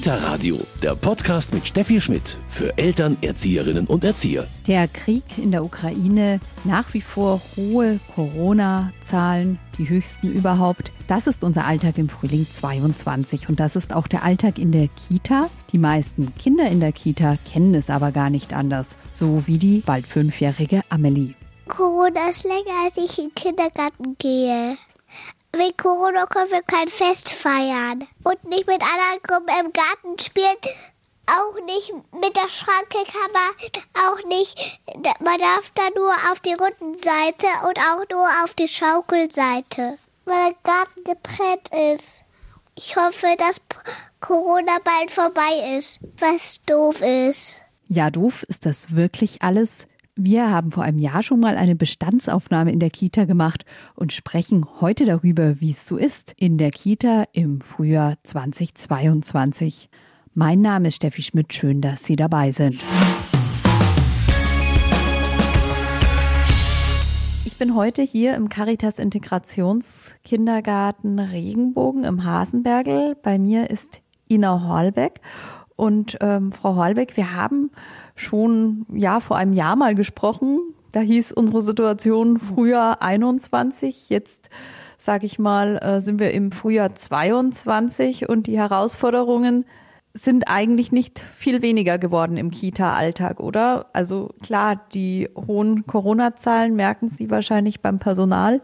Kita Radio, der Podcast mit Steffi Schmidt für Eltern, Erzieherinnen und Erzieher. Der Krieg in der Ukraine, nach wie vor hohe Corona-Zahlen, die höchsten überhaupt. Das ist unser Alltag im Frühling 22 und das ist auch der Alltag in der Kita. Die meisten Kinder in der Kita kennen es aber gar nicht anders, so wie die bald fünfjährige Amelie. Corona ist länger, als ich in den Kindergarten gehe. Wegen Corona können wir kein Fest feiern und nicht mit anderen Gruppen im Garten spielen. Auch nicht mit der Schranke kann man auch nicht. Man darf da nur auf die runden Seite und auch nur auf die Schaukelseite, weil der Garten getrennt ist. Ich hoffe, dass Corona bald vorbei ist, was doof ist. Ja, doof ist das wirklich alles. Wir haben vor einem Jahr schon mal eine Bestandsaufnahme in der Kita gemacht und sprechen heute darüber, wie es so ist in der Kita im Frühjahr 2022. Mein Name ist Steffi Schmidt, schön, dass Sie dabei sind. Ich bin heute hier im Caritas Integrationskindergarten Regenbogen im Hasenbergel. Bei mir ist Ina Horlbeck. Und ähm, Frau Horlbeck, wir haben schon ja vor einem Jahr mal gesprochen. Da hieß unsere Situation Frühjahr 21. Jetzt sage ich mal, äh, sind wir im Frühjahr 22 und die Herausforderungen sind eigentlich nicht viel weniger geworden im Kita-Alltag, oder? Also klar, die hohen Corona-Zahlen merken Sie wahrscheinlich beim Personal.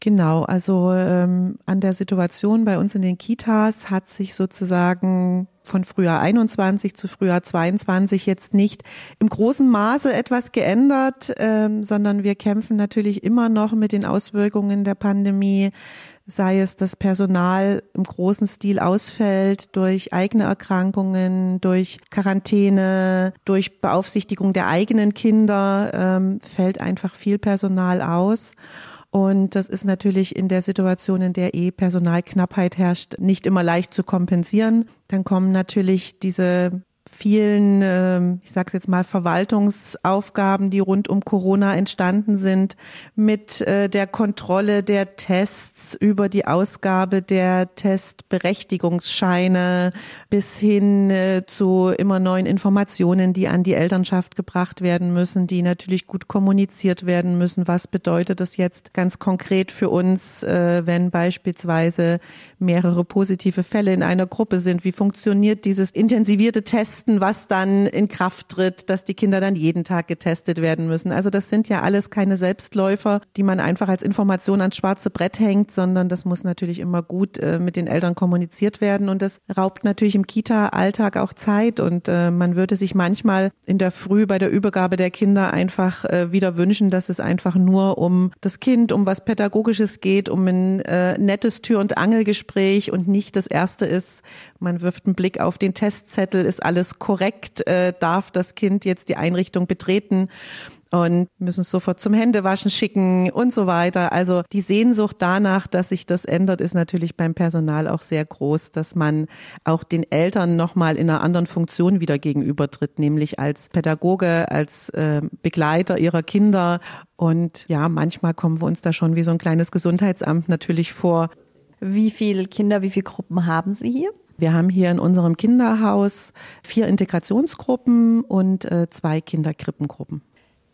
Genau, also ähm, an der Situation bei uns in den Kitas hat sich sozusagen von Frühjahr 21 zu Frühjahr 22 jetzt nicht im großen Maße etwas geändert, ähm, sondern wir kämpfen natürlich immer noch mit den Auswirkungen der Pandemie, sei es das Personal im großen Stil ausfällt durch eigene Erkrankungen, durch Quarantäne, durch Beaufsichtigung der eigenen Kinder, ähm, fällt einfach viel Personal aus. Und das ist natürlich in der Situation, in der eh Personalknappheit herrscht, nicht immer leicht zu kompensieren. Dann kommen natürlich diese vielen, ähm, ich sage jetzt mal, Verwaltungsaufgaben, die rund um Corona entstanden sind, mit äh, der Kontrolle der Tests über die Ausgabe der Testberechtigungsscheine bis hin äh, zu immer neuen Informationen, die an die Elternschaft gebracht werden müssen, die natürlich gut kommuniziert werden müssen. Was bedeutet das jetzt ganz konkret für uns, äh, wenn beispielsweise mehrere positive Fälle in einer Gruppe sind? Wie funktioniert dieses intensivierte Testen, was dann in Kraft tritt, dass die Kinder dann jeden Tag getestet werden müssen? Also das sind ja alles keine Selbstläufer, die man einfach als Information ans schwarze Brett hängt, sondern das muss natürlich immer gut äh, mit den Eltern kommuniziert werden und das raubt natürlich im Kita-Alltag auch Zeit und äh, man würde sich manchmal in der Früh bei der Übergabe der Kinder einfach äh, wieder wünschen, dass es einfach nur um das Kind, um was Pädagogisches geht, um ein äh, nettes Tür- und Angelgespräch Gespräch und nicht das erste ist, man wirft einen Blick auf den Testzettel, ist alles korrekt, äh, darf das Kind jetzt die Einrichtung betreten und müssen es sofort zum Händewaschen schicken und so weiter. Also die Sehnsucht danach, dass sich das ändert, ist natürlich beim Personal auch sehr groß, dass man auch den Eltern nochmal in einer anderen Funktion wieder gegenübertritt, nämlich als Pädagoge, als äh, Begleiter ihrer Kinder. Und ja, manchmal kommen wir uns da schon wie so ein kleines Gesundheitsamt natürlich vor, wie viele Kinder, wie viele Gruppen haben Sie hier? Wir haben hier in unserem Kinderhaus vier Integrationsgruppen und äh, zwei Kinderkrippengruppen.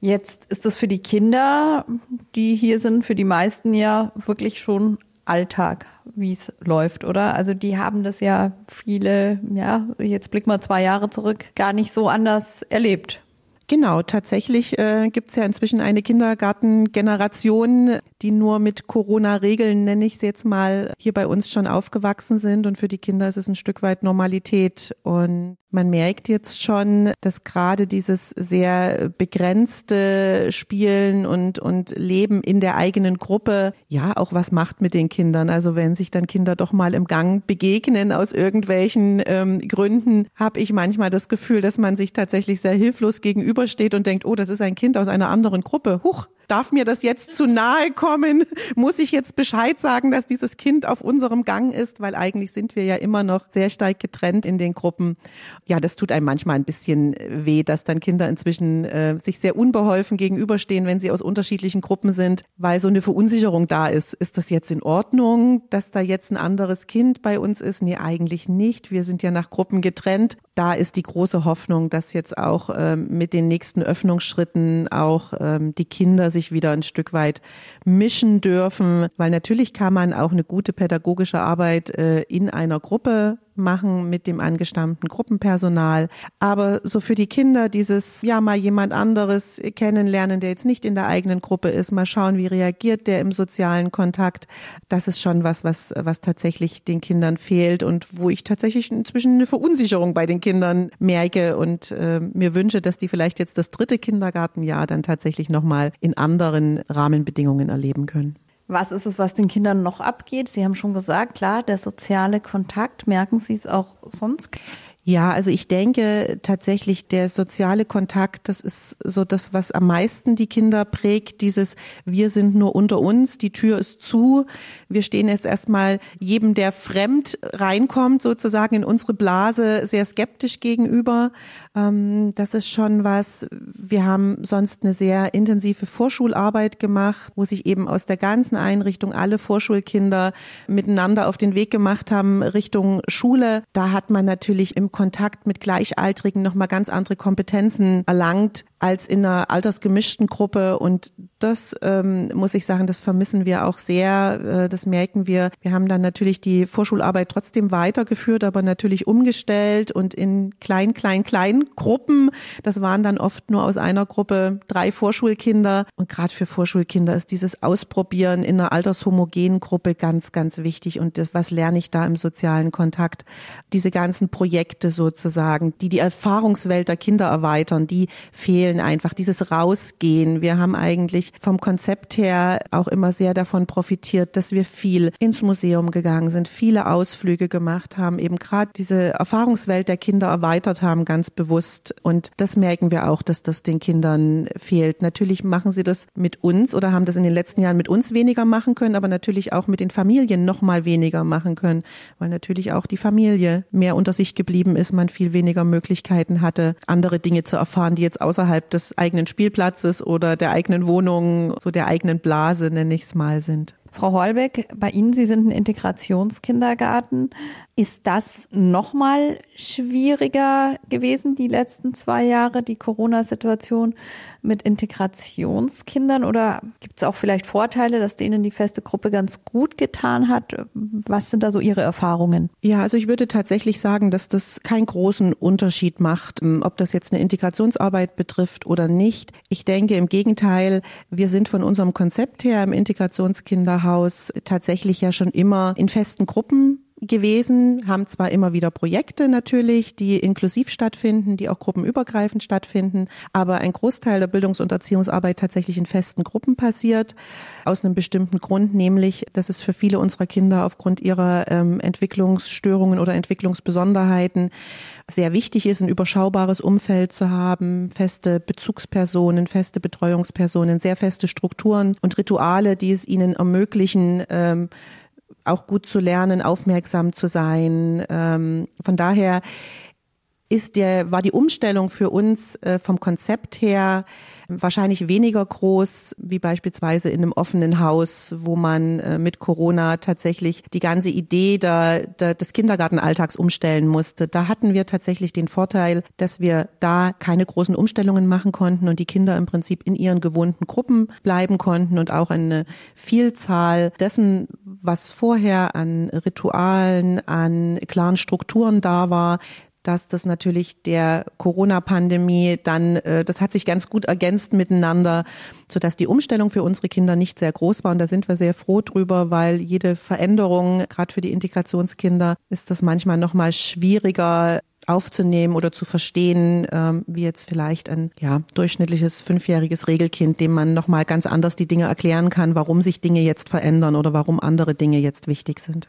Jetzt ist das für die Kinder, die hier sind, für die meisten ja wirklich schon Alltag, wie es läuft, oder? Also die haben das ja viele, ja, jetzt blick mal zwei Jahre zurück, gar nicht so anders erlebt. Genau, tatsächlich äh, gibt es ja inzwischen eine Kindergartengeneration, die nur mit Corona-Regeln, nenne ich es jetzt mal, hier bei uns schon aufgewachsen sind. Und für die Kinder ist es ein Stück weit Normalität. Und man merkt jetzt schon, dass gerade dieses sehr begrenzte Spielen und, und Leben in der eigenen Gruppe ja auch was macht mit den Kindern. Also wenn sich dann Kinder doch mal im Gang begegnen aus irgendwelchen ähm, Gründen, habe ich manchmal das Gefühl, dass man sich tatsächlich sehr hilflos gegenübersteht und denkt, oh, das ist ein Kind aus einer anderen Gruppe. Huch, Darf mir das jetzt zu nahe kommen? Muss ich jetzt Bescheid sagen, dass dieses Kind auf unserem Gang ist? Weil eigentlich sind wir ja immer noch sehr stark getrennt in den Gruppen. Ja, das tut einem manchmal ein bisschen weh, dass dann Kinder inzwischen äh, sich sehr unbeholfen gegenüberstehen, wenn sie aus unterschiedlichen Gruppen sind, weil so eine Verunsicherung da ist. Ist das jetzt in Ordnung, dass da jetzt ein anderes Kind bei uns ist? Nee, eigentlich nicht. Wir sind ja nach Gruppen getrennt. Da ist die große Hoffnung, dass jetzt auch ähm, mit den nächsten Öffnungsschritten auch ähm, die Kinder sich wieder ein Stück weit mischen dürfen, weil natürlich kann man auch eine gute pädagogische Arbeit äh, in einer Gruppe machen mit dem angestammten Gruppenpersonal. Aber so für die Kinder dieses, ja, mal jemand anderes kennenlernen, der jetzt nicht in der eigenen Gruppe ist, mal schauen, wie reagiert der im sozialen Kontakt. Das ist schon was, was, was tatsächlich den Kindern fehlt und wo ich tatsächlich inzwischen eine Verunsicherung bei den Kindern merke und äh, mir wünsche, dass die vielleicht jetzt das dritte Kindergartenjahr dann tatsächlich nochmal in anderen Rahmenbedingungen erleben können. Was ist es, was den Kindern noch abgeht? Sie haben schon gesagt, klar, der soziale Kontakt. Merken Sie es auch sonst? Ja, also ich denke tatsächlich, der soziale Kontakt, das ist so das, was am meisten die Kinder prägt. Dieses, wir sind nur unter uns, die Tür ist zu. Wir stehen jetzt erstmal jedem, der fremd reinkommt, sozusagen in unsere Blase, sehr skeptisch gegenüber. Ähm, das ist schon was. Wir haben sonst eine sehr intensive Vorschularbeit gemacht, wo sich eben aus der ganzen Einrichtung alle Vorschulkinder miteinander auf den Weg gemacht haben Richtung Schule. Da hat man natürlich im Kontakt mit Gleichaltrigen nochmal ganz andere Kompetenzen erlangt als in einer altersgemischten Gruppe. Und das ähm, muss ich sagen, das vermissen wir auch sehr. Äh, das merken wir. Wir haben dann natürlich die Vorschularbeit trotzdem weitergeführt, aber natürlich umgestellt und in klein, klein, klein Gruppen. Das waren dann oft nur aus einer Gruppe drei Vorschulkinder. Und gerade für Vorschulkinder ist dieses Ausprobieren in einer altershomogenen Gruppe ganz, ganz wichtig. Und das, was lerne ich da im sozialen Kontakt? Diese ganzen Projekte sozusagen, die die Erfahrungswelt der Kinder erweitern, die fehlen einfach. Dieses Rausgehen. Wir haben eigentlich vom Konzept her auch immer sehr davon profitiert, dass wir viel ins Museum gegangen sind, viele Ausflüge gemacht haben, eben gerade diese Erfahrungswelt der Kinder erweitert haben, ganz bewusst. Und das merken wir auch, dass das den Kindern fehlt. Natürlich machen sie das mit uns oder haben das in den letzten Jahren mit uns weniger machen können, aber natürlich auch mit den Familien noch mal weniger machen können, weil natürlich auch die Familie mehr unter sich geblieben ist, man viel weniger Möglichkeiten hatte, andere Dinge zu erfahren, die jetzt außerhalb des eigenen Spielplatzes oder der eigenen Wohnung, so der eigenen Blase, nenne ich es mal, sind. Frau Holbeck, bei Ihnen, Sie sind ein Integrationskindergarten. Ist das nochmal schwieriger gewesen, die letzten zwei Jahre, die Corona-Situation mit Integrationskindern? Oder gibt es auch vielleicht Vorteile, dass denen die feste Gruppe ganz gut getan hat? Was sind da so Ihre Erfahrungen? Ja, also ich würde tatsächlich sagen, dass das keinen großen Unterschied macht, ähm, ob das jetzt eine Integrationsarbeit betrifft oder nicht. Ich denke im Gegenteil, wir sind von unserem Konzept her im Integrationskinderhaus tatsächlich ja schon immer in festen Gruppen gewesen, haben zwar immer wieder Projekte natürlich, die inklusiv stattfinden, die auch gruppenübergreifend stattfinden, aber ein Großteil der Bildungs- und Erziehungsarbeit tatsächlich in festen Gruppen passiert, aus einem bestimmten Grund, nämlich, dass es für viele unserer Kinder aufgrund ihrer ähm, Entwicklungsstörungen oder Entwicklungsbesonderheiten sehr wichtig ist, ein überschaubares Umfeld zu haben, feste Bezugspersonen, feste Betreuungspersonen, sehr feste Strukturen und Rituale, die es ihnen ermöglichen, ähm, auch gut zu lernen, aufmerksam zu sein. Ähm, von daher ist der, war die Umstellung für uns äh, vom Konzept her wahrscheinlich weniger groß wie beispielsweise in einem offenen Haus, wo man äh, mit Corona tatsächlich die ganze Idee der, der, des Kindergartenalltags umstellen musste. Da hatten wir tatsächlich den Vorteil, dass wir da keine großen Umstellungen machen konnten und die Kinder im Prinzip in ihren gewohnten Gruppen bleiben konnten und auch eine Vielzahl dessen, was vorher an Ritualen, an klaren Strukturen da war, dass das natürlich der Corona-Pandemie dann, äh, das hat sich ganz gut ergänzt miteinander, so dass die Umstellung für unsere Kinder nicht sehr groß war. Und da sind wir sehr froh drüber, weil jede Veränderung, gerade für die Integrationskinder, ist das manchmal noch mal schwieriger aufzunehmen oder zu verstehen, ähm, wie jetzt vielleicht ein ja, durchschnittliches fünfjähriges Regelkind, dem man noch mal ganz anders die Dinge erklären kann, warum sich Dinge jetzt verändern oder warum andere Dinge jetzt wichtig sind.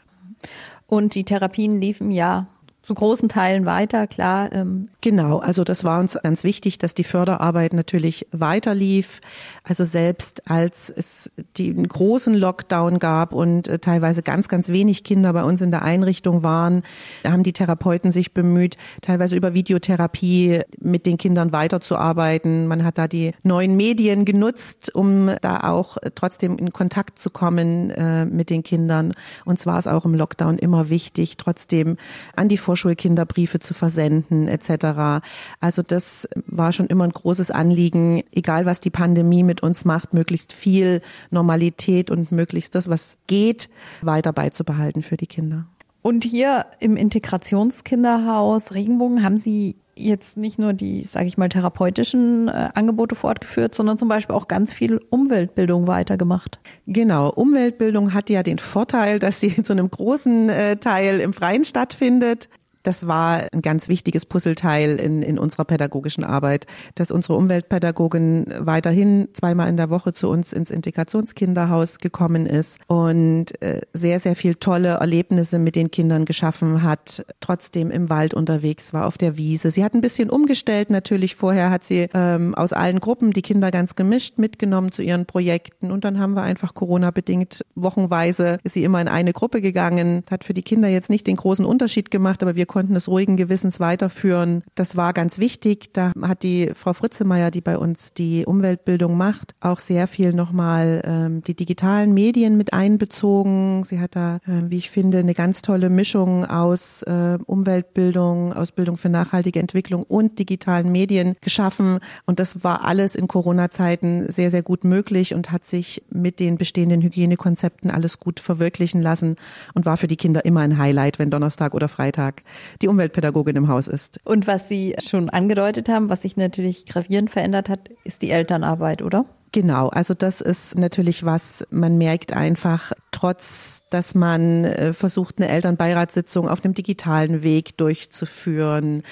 Und die Therapien liefen ja zu großen Teilen weiter, klar. Ähm. Genau, also das war uns ganz wichtig, dass die Förderarbeit natürlich weiter lief. Also selbst als es den großen Lockdown gab und äh, teilweise ganz, ganz wenig Kinder bei uns in der Einrichtung waren, haben die Therapeuten sich bemüht, teilweise über Videotherapie mit den Kindern weiterzuarbeiten. Man hat da die neuen Medien genutzt, um da auch trotzdem in Kontakt zu kommen äh, mit den Kindern. Und zwar ist auch im Lockdown immer wichtig, trotzdem an die Vorschulkinder Briefe zu versenden etc. Also das war schon immer ein großes Anliegen, egal was die Pandemie mit uns macht, möglichst viel Normalität und möglichst das, was geht, weiter beizubehalten für die Kinder. Und hier im Integrationskinderhaus Regenbogen haben Sie jetzt nicht nur die, sage ich mal, therapeutischen äh, Angebote fortgeführt, sondern zum Beispiel auch ganz viel Umweltbildung weitergemacht. Genau, Umweltbildung hat ja den Vorteil, dass sie zu einem großen äh, Teil im Freien stattfindet. Das war ein ganz wichtiges Puzzleteil in, in unserer pädagogischen Arbeit, dass unsere Umweltpädagogin weiterhin zweimal in der Woche zu uns ins Integrationskinderhaus gekommen ist und äh, sehr, sehr viel tolle Erlebnisse mit den Kindern geschaffen hat, trotzdem im Wald unterwegs war, auf der Wiese. Sie hat ein bisschen umgestellt natürlich. Vorher hat sie ähm, aus allen Gruppen die Kinder ganz gemischt mitgenommen zu ihren Projekten und dann haben wir einfach Corona-bedingt wochenweise ist sie immer in eine Gruppe gegangen, hat für die Kinder jetzt nicht den großen Unterschied gemacht, aber wir konnten es ruhigen Gewissens weiterführen. Das war ganz wichtig. Da hat die Frau Fritzemeyer, die bei uns die Umweltbildung macht, auch sehr viel nochmal ähm, die digitalen Medien mit einbezogen. Sie hat da, äh, wie ich finde, eine ganz tolle Mischung aus äh, Umweltbildung, Ausbildung für nachhaltige Entwicklung und digitalen Medien geschaffen. Und das war alles in Corona-Zeiten sehr, sehr gut möglich und hat sich mit den bestehenden Hygienekonzepten alles gut verwirklichen lassen und war für die Kinder immer ein Highlight, wenn Donnerstag oder Freitag die Umweltpädagogin im Haus ist. Und was Sie schon angedeutet haben, was sich natürlich gravierend verändert hat, ist die Elternarbeit, oder? Genau, also das ist natürlich was, man merkt einfach, trotz dass man äh, versucht, eine Elternbeiratssitzung auf einem digitalen Weg durchzuführen.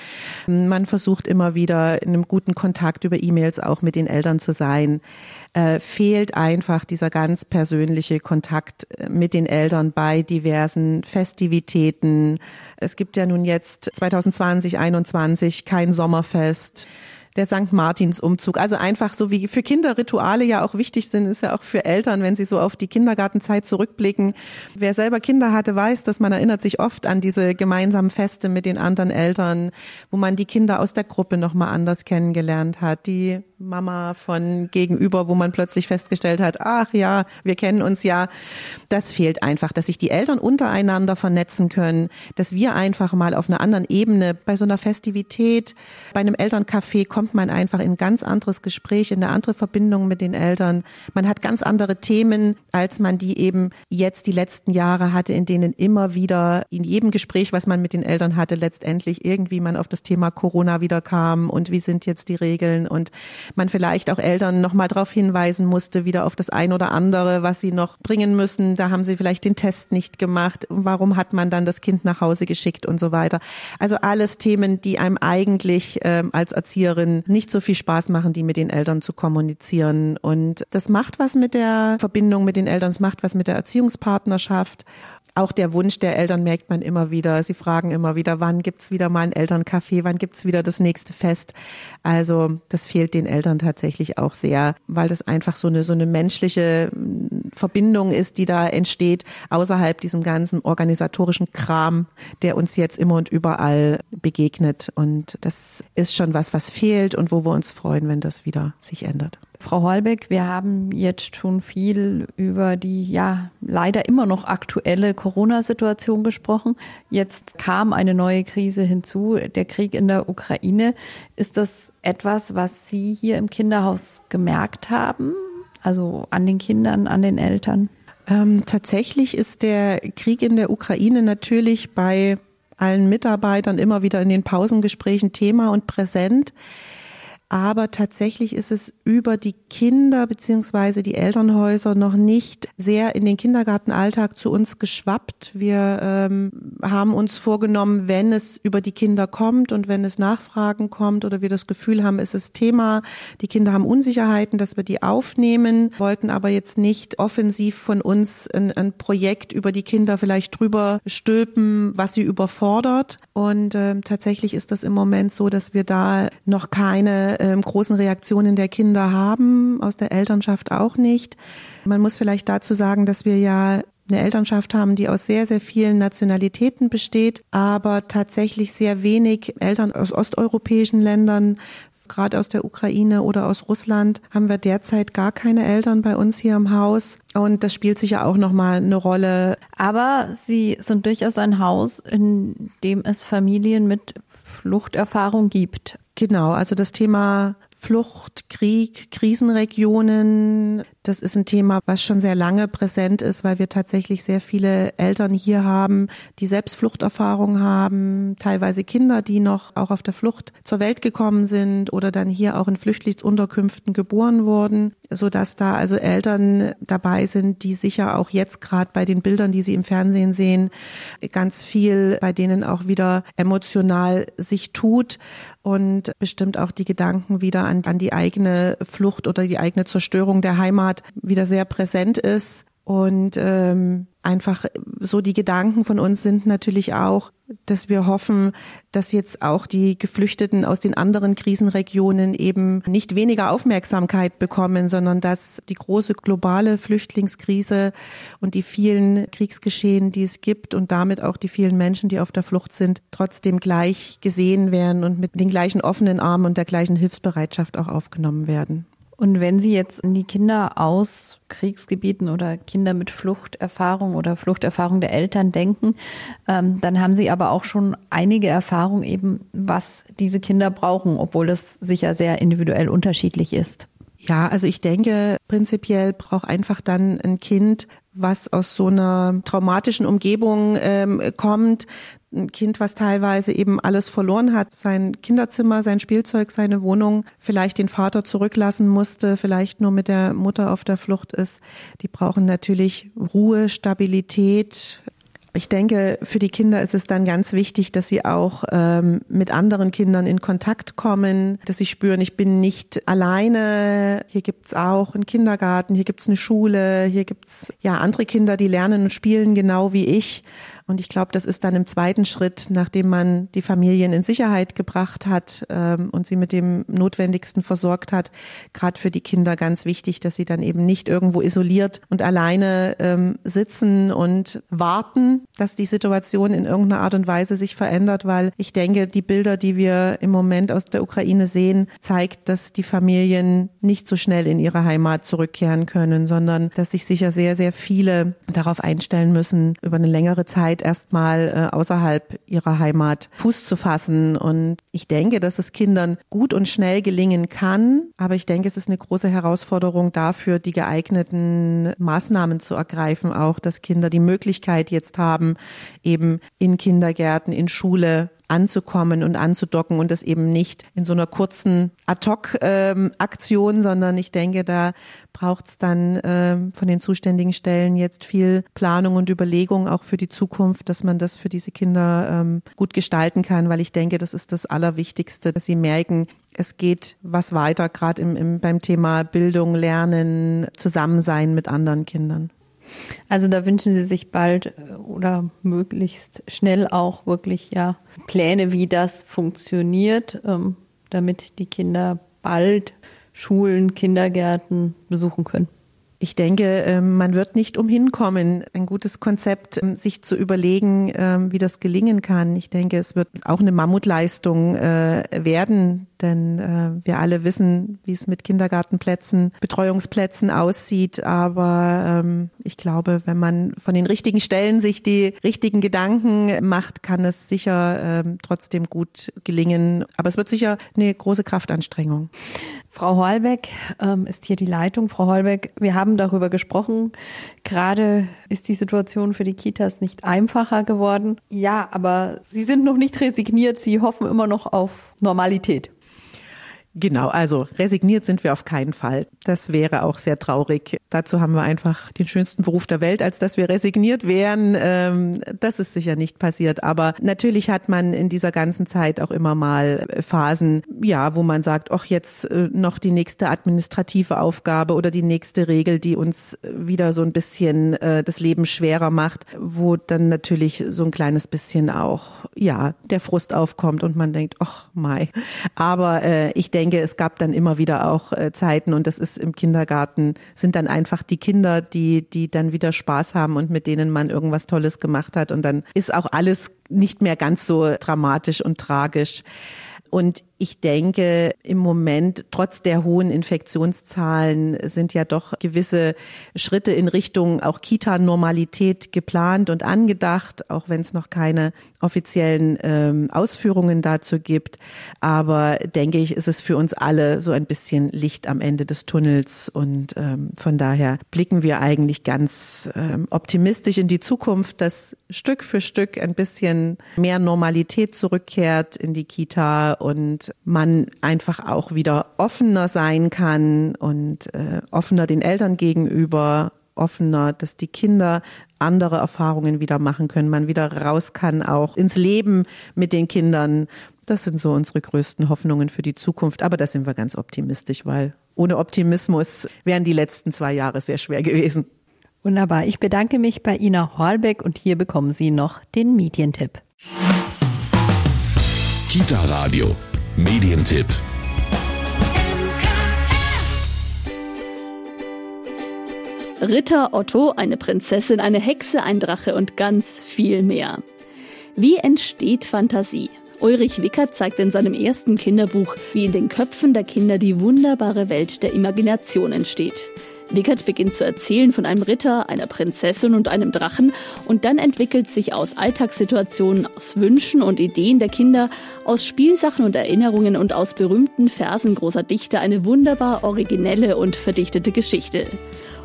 Man versucht immer wieder in einem guten Kontakt über E-Mails auch mit den Eltern zu sein. Äh, fehlt einfach dieser ganz persönliche Kontakt äh, mit den Eltern bei diversen Festivitäten. Es gibt ja nun jetzt 2020, 2021 kein Sommerfest der St. Martins Umzug. Also einfach so wie für Kinder Rituale ja auch wichtig sind, ist ja auch für Eltern, wenn sie so auf die Kindergartenzeit zurückblicken. Wer selber Kinder hatte, weiß, dass man erinnert sich oft an diese gemeinsamen Feste mit den anderen Eltern, wo man die Kinder aus der Gruppe nochmal anders kennengelernt hat. Die Mama von gegenüber, wo man plötzlich festgestellt hat, ach ja, wir kennen uns ja. Das fehlt einfach, dass sich die Eltern untereinander vernetzen können, dass wir einfach mal auf einer anderen Ebene bei so einer Festivität, bei einem Elterncafé kommt man einfach in ein ganz anderes Gespräch, in eine andere Verbindung mit den Eltern. Man hat ganz andere Themen, als man die eben jetzt die letzten Jahre hatte, in denen immer wieder in jedem Gespräch, was man mit den Eltern hatte, letztendlich irgendwie man auf das Thema Corona wieder kam und wie sind jetzt die Regeln und man vielleicht auch Eltern noch mal darauf hinweisen musste, wieder auf das ein oder andere, was sie noch bringen müssen. Da haben sie vielleicht den Test nicht gemacht. Warum hat man dann das Kind nach Hause geschickt und so weiter? Also alles Themen, die einem eigentlich ähm, als Erzieherin nicht so viel Spaß machen, die mit den Eltern zu kommunizieren. Und das macht was mit der Verbindung mit den Eltern, es macht was mit der Erziehungspartnerschaft auch der Wunsch der Eltern merkt man immer wieder. Sie fragen immer wieder, wann gibt's wieder mal ein Elterncafé, wann gibt's wieder das nächste Fest. Also das fehlt den Eltern tatsächlich auch sehr, weil das einfach so eine, so eine menschliche hm, Verbindung ist, die da entsteht, außerhalb diesem ganzen organisatorischen Kram, der uns jetzt immer und überall begegnet. Und das ist schon was, was fehlt und wo wir uns freuen, wenn das wieder sich ändert. Frau Holbeck, wir haben jetzt schon viel über die ja leider immer noch aktuelle Corona-Situation gesprochen. Jetzt kam eine neue Krise hinzu, der Krieg in der Ukraine. Ist das etwas, was Sie hier im Kinderhaus gemerkt haben? Also an den Kindern, an den Eltern? Ähm, tatsächlich ist der Krieg in der Ukraine natürlich bei allen Mitarbeitern immer wieder in den Pausengesprächen Thema und präsent. Aber tatsächlich ist es über die Kinder beziehungsweise die Elternhäuser noch nicht sehr in den Kindergartenalltag zu uns geschwappt. Wir ähm, haben uns vorgenommen, wenn es über die Kinder kommt und wenn es Nachfragen kommt oder wir das Gefühl haben, es ist Thema, die Kinder haben Unsicherheiten, dass wir die aufnehmen, wollten aber jetzt nicht offensiv von uns ein, ein Projekt über die Kinder vielleicht drüber stülpen, was sie überfordert. Und ähm, tatsächlich ist das im Moment so, dass wir da noch keine ähm, großen Reaktionen der Kinder haben, aus der Elternschaft auch nicht. Man muss vielleicht dazu sagen, dass wir ja eine Elternschaft haben, die aus sehr, sehr vielen Nationalitäten besteht, aber tatsächlich sehr wenig Eltern aus osteuropäischen Ländern, gerade aus der Ukraine oder aus Russland, haben wir derzeit gar keine Eltern bei uns hier im Haus. Und das spielt sicher auch nochmal eine Rolle. Aber Sie sind durchaus ein Haus, in dem es Familien mit Fluchterfahrung gibt. Genau, also das Thema Flucht, Krieg, Krisenregionen. Das ist ein Thema, was schon sehr lange präsent ist, weil wir tatsächlich sehr viele Eltern hier haben, die selbst Fluchterfahrung haben, teilweise Kinder, die noch auch auf der Flucht zur Welt gekommen sind oder dann hier auch in Flüchtlingsunterkünften geboren wurden, so dass da also Eltern dabei sind, die sicher auch jetzt gerade bei den Bildern, die sie im Fernsehen sehen, ganz viel bei denen auch wieder emotional sich tut und bestimmt auch die Gedanken wieder an, an die eigene Flucht oder die eigene Zerstörung der Heimat wieder sehr präsent ist. Und ähm, einfach so die Gedanken von uns sind natürlich auch, dass wir hoffen, dass jetzt auch die Geflüchteten aus den anderen Krisenregionen eben nicht weniger Aufmerksamkeit bekommen, sondern dass die große globale Flüchtlingskrise und die vielen Kriegsgeschehen, die es gibt und damit auch die vielen Menschen, die auf der Flucht sind, trotzdem gleich gesehen werden und mit den gleichen offenen Armen und der gleichen Hilfsbereitschaft auch aufgenommen werden. Und wenn Sie jetzt an die Kinder aus Kriegsgebieten oder Kinder mit Fluchterfahrung oder Fluchterfahrung der Eltern denken, ähm, dann haben Sie aber auch schon einige Erfahrungen eben, was diese Kinder brauchen, obwohl das sicher sehr individuell unterschiedlich ist. Ja, also ich denke, prinzipiell braucht einfach dann ein Kind, was aus so einer traumatischen Umgebung ähm, kommt, ein Kind, was teilweise eben alles verloren hat, sein Kinderzimmer, sein Spielzeug, seine Wohnung, vielleicht den Vater zurücklassen musste, vielleicht nur mit der Mutter auf der Flucht ist, die brauchen natürlich Ruhe, Stabilität, ich denke, für die Kinder ist es dann ganz wichtig, dass sie auch ähm, mit anderen Kindern in Kontakt kommen, dass sie spüren, ich bin nicht alleine. Hier gibt's auch einen Kindergarten, hier gibt's eine Schule, hier gibt's ja andere Kinder, die lernen und spielen genau wie ich. Und ich glaube, das ist dann im zweiten Schritt, nachdem man die Familien in Sicherheit gebracht hat ähm, und sie mit dem Notwendigsten versorgt hat, gerade für die Kinder ganz wichtig, dass sie dann eben nicht irgendwo isoliert und alleine ähm, sitzen und warten, dass die Situation in irgendeiner Art und Weise sich verändert, weil ich denke, die Bilder, die wir im Moment aus der Ukraine sehen, zeigt, dass die Familien nicht so schnell in ihre Heimat zurückkehren können, sondern dass sich sicher sehr, sehr viele darauf einstellen müssen, über eine längere Zeit Zeit erstmal äh, außerhalb ihrer Heimat Fuß zu fassen. Und ich denke, dass es Kindern gut und schnell gelingen kann. Aber ich denke, es ist eine große Herausforderung dafür, die geeigneten Maßnahmen zu ergreifen, auch dass Kinder die Möglichkeit jetzt haben, eben in Kindergärten, in Schule anzukommen und anzudocken und das eben nicht in so einer kurzen Ad-Hoc-Aktion, sondern ich denke, da braucht es dann ähm, von den zuständigen Stellen jetzt viel Planung und Überlegung auch für die Zukunft, dass man das für diese Kinder ähm, gut gestalten kann, weil ich denke, das ist das Allerwichtigste, dass sie merken, es geht was weiter, gerade im, im, beim Thema Bildung, Lernen, Zusammensein mit anderen Kindern. Also da wünschen Sie sich bald äh, oder möglichst schnell auch wirklich ja Pläne, wie das funktioniert, ähm, damit die Kinder bald Schulen, Kindergärten besuchen können. Ich denke, ähm, man wird nicht umhin kommen, ein gutes Konzept ähm, sich zu überlegen, wie das gelingen kann. Ich denke, es wird auch eine Mammutleistung äh, werden, denn äh, wir alle wissen, wie es mit Kindergartenplätzen, Betreuungsplätzen aussieht. Aber ich glaube, wenn man von den richtigen Stellen sich die richtigen Gedanken macht, kann es sicher trotzdem gut gelingen. Aber es wird sicher eine große Kraftanstrengung. Frau Holbeck ähm, ist hier die Leitung. Frau Holbeck, wir haben darüber gesprochen. Gerade ist die Situation für die Kitas nicht einfacher geworden. Ja, aber Sie sind noch nicht resigniert. Sie hoffen immer noch auf Normalität. Genau, also resigniert sind wir auf keinen Fall. Das wäre auch sehr traurig. Dazu haben wir einfach den schönsten Beruf der Welt, als dass wir resigniert wären. Ähm, das ist sicher nicht passiert. Aber natürlich hat man in dieser ganzen Zeit auch immer mal Phasen, ja, wo man sagt, ach, jetzt äh, noch die nächste administrative Aufgabe oder die nächste Regel, die uns wieder so ein bisschen äh, das Leben schwerer macht, wo dann natürlich so ein kleines bisschen auch, ja, der Frust aufkommt und man denkt, ach, mai. Aber äh, ich denke, denke, es gab dann immer wieder auch äh, Zeiten und das ist im Kindergarten, sind dann einfach die Kinder, die, die dann wieder Spaß haben und mit denen man irgendwas Tolles gemacht hat und dann ist auch alles nicht mehr ganz so dramatisch und tragisch. Und ich denke, im Moment, trotz der hohen Infektionszahlen, sind ja doch gewisse Schritte in Richtung auch Kita-Normalität geplant und angedacht, auch wenn es noch keine offiziellen ähm, Ausführungen dazu gibt. Aber denke ich, ist es für uns alle so ein bisschen Licht am Ende des Tunnels. Und ähm, von daher blicken wir eigentlich ganz ähm, optimistisch in die Zukunft, dass Stück für Stück ein bisschen mehr Normalität zurückkehrt in die Kita und man einfach auch wieder offener sein kann und äh, offener den Eltern gegenüber, offener, dass die Kinder andere Erfahrungen wieder machen können, man wieder raus kann auch ins Leben mit den Kindern. Das sind so unsere größten Hoffnungen für die Zukunft. Aber da sind wir ganz optimistisch, weil ohne Optimismus wären die letzten zwei Jahre sehr schwer gewesen. Wunderbar. Ich bedanke mich bei Ina Horlbeck und hier bekommen Sie noch den Medientipp. Kita Radio Medientipp. Ritter Otto, eine Prinzessin, eine Hexe, ein Drache und ganz viel mehr. Wie entsteht Fantasie? Ulrich Wickert zeigt in seinem ersten Kinderbuch, wie in den Köpfen der Kinder die wunderbare Welt der Imagination entsteht. Wickert beginnt zu erzählen von einem Ritter, einer Prinzessin und einem Drachen und dann entwickelt sich aus Alltagssituationen, aus Wünschen und Ideen der Kinder, aus Spielsachen und Erinnerungen und aus berühmten Versen großer Dichter eine wunderbar originelle und verdichtete Geschichte.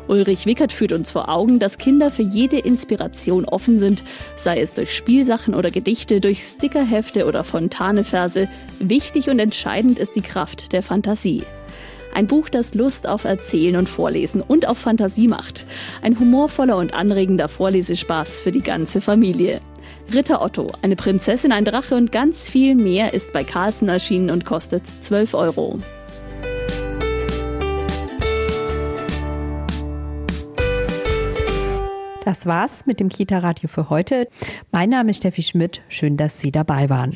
Ulrich Wickert führt uns vor Augen, dass Kinder für jede Inspiration offen sind, sei es durch Spielsachen oder Gedichte, durch Stickerhefte oder Fontaneverse. Wichtig und entscheidend ist die Kraft der Fantasie. Ein Buch, das Lust auf Erzählen und Vorlesen und auf Fantasie macht. Ein humorvoller und anregender Vorlesespaß für die ganze Familie. Ritter Otto, eine Prinzessin, ein Drache und ganz viel mehr ist bei Carlsen erschienen und kostet 12 Euro. Das war's mit dem Kita-Radio für heute. Mein Name ist Steffi Schmidt. Schön, dass Sie dabei waren.